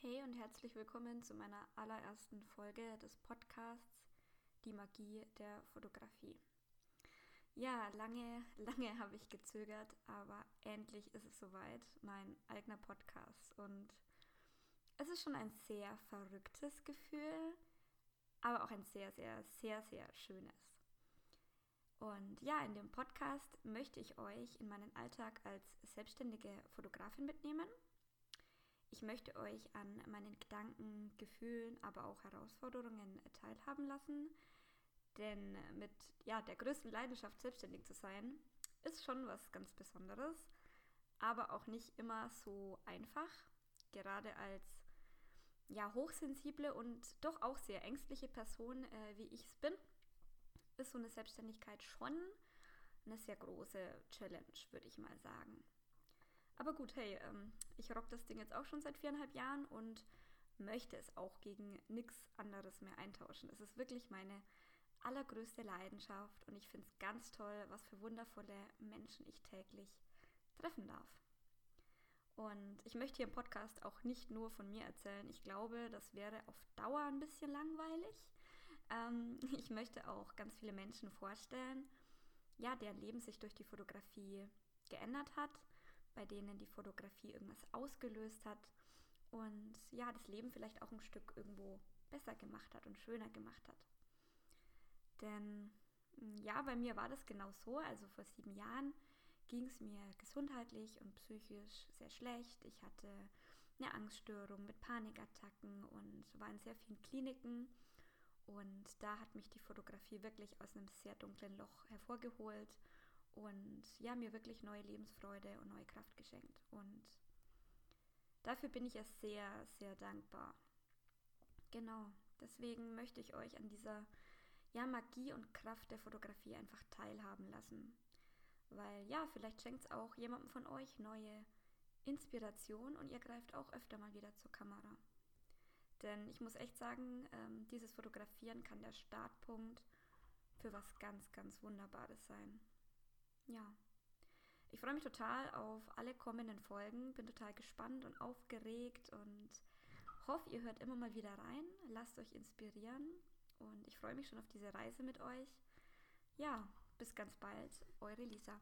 Hey und herzlich willkommen zu meiner allerersten Folge des Podcasts Die Magie der Fotografie. Ja, lange, lange habe ich gezögert, aber endlich ist es soweit, mein eigener Podcast. Und es ist schon ein sehr verrücktes Gefühl, aber auch ein sehr, sehr, sehr, sehr schönes. Und ja, in dem Podcast möchte ich euch in meinen Alltag als selbstständige Fotografin mitnehmen ich möchte euch an meinen Gedanken, Gefühlen, aber auch Herausforderungen teilhaben lassen. Denn mit ja, der größten Leidenschaft, selbstständig zu sein, ist schon was ganz Besonderes, aber auch nicht immer so einfach. Gerade als ja, hochsensible und doch auch sehr ängstliche Person, äh, wie ich es bin, ist so eine Selbstständigkeit schon eine sehr große Challenge, würde ich mal sagen. Aber gut, hey, ähm, ich rock das Ding jetzt auch schon seit viereinhalb Jahren und möchte es auch gegen nichts anderes mehr eintauschen. Es ist wirklich meine allergrößte Leidenschaft und ich finde es ganz toll, was für wundervolle Menschen ich täglich treffen darf. Und ich möchte hier im Podcast auch nicht nur von mir erzählen. Ich glaube, das wäre auf Dauer ein bisschen langweilig. Ähm, ich möchte auch ganz viele Menschen vorstellen, ja, deren Leben sich durch die Fotografie geändert hat bei denen die Fotografie irgendwas ausgelöst hat und ja, das Leben vielleicht auch ein Stück irgendwo besser gemacht hat und schöner gemacht hat. Denn hm, ja, bei mir war das genau so. Also vor sieben Jahren ging es mir gesundheitlich und psychisch sehr schlecht. Ich hatte eine Angststörung mit Panikattacken und war in sehr vielen Kliniken. Und da hat mich die Fotografie wirklich aus einem sehr dunklen Loch hervorgeholt und ja, mir wirklich neue Lebensfreude und neue Kraft geschenkt. Und dafür bin ich ja sehr, sehr dankbar. Genau, deswegen möchte ich euch an dieser ja, Magie und Kraft der Fotografie einfach teilhaben lassen. Weil ja, vielleicht schenkt es auch jemandem von euch neue Inspiration und ihr greift auch öfter mal wieder zur Kamera. Denn ich muss echt sagen, ähm, dieses Fotografieren kann der Startpunkt für was ganz, ganz Wunderbares sein ja, ich freue mich total auf alle kommenden Folgen, bin total gespannt und aufgeregt und hoffe, ihr hört immer mal wieder rein, lasst euch inspirieren. Und ich freue mich schon auf diese Reise mit euch. Ja, bis ganz bald, eure Lisa.